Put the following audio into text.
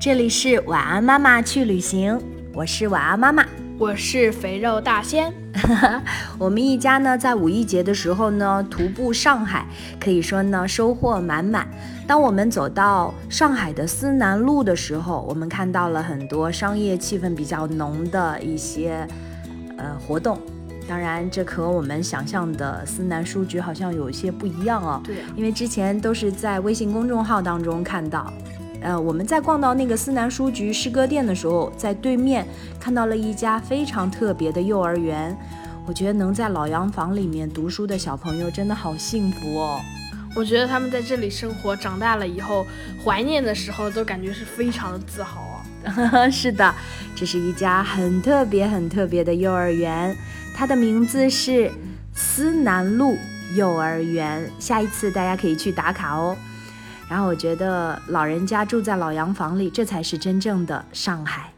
这里是晚安妈妈去旅行，我是晚安妈妈，我是肥肉大仙。我们一家呢，在五一节的时候呢，徒步上海，可以说呢收获满满。当我们走到上海的思南路的时候，我们看到了很多商业气氛比较浓的一些呃活动。当然，这和我们想象的思南书局好像有一些不一样哦。对，因为之前都是在微信公众号当中看到。呃，我们在逛到那个思南书局诗歌店的时候，在对面看到了一家非常特别的幼儿园。我觉得能在老洋房里面读书的小朋友真的好幸福哦。我觉得他们在这里生活，长大了以后怀念的时候，都感觉是非常的自豪啊。是的，这是一家很特别、很特别的幼儿园，它的名字是思南路幼儿园。下一次大家可以去打卡哦。然后我觉得老人家住在老洋房里，这才是真正的上海。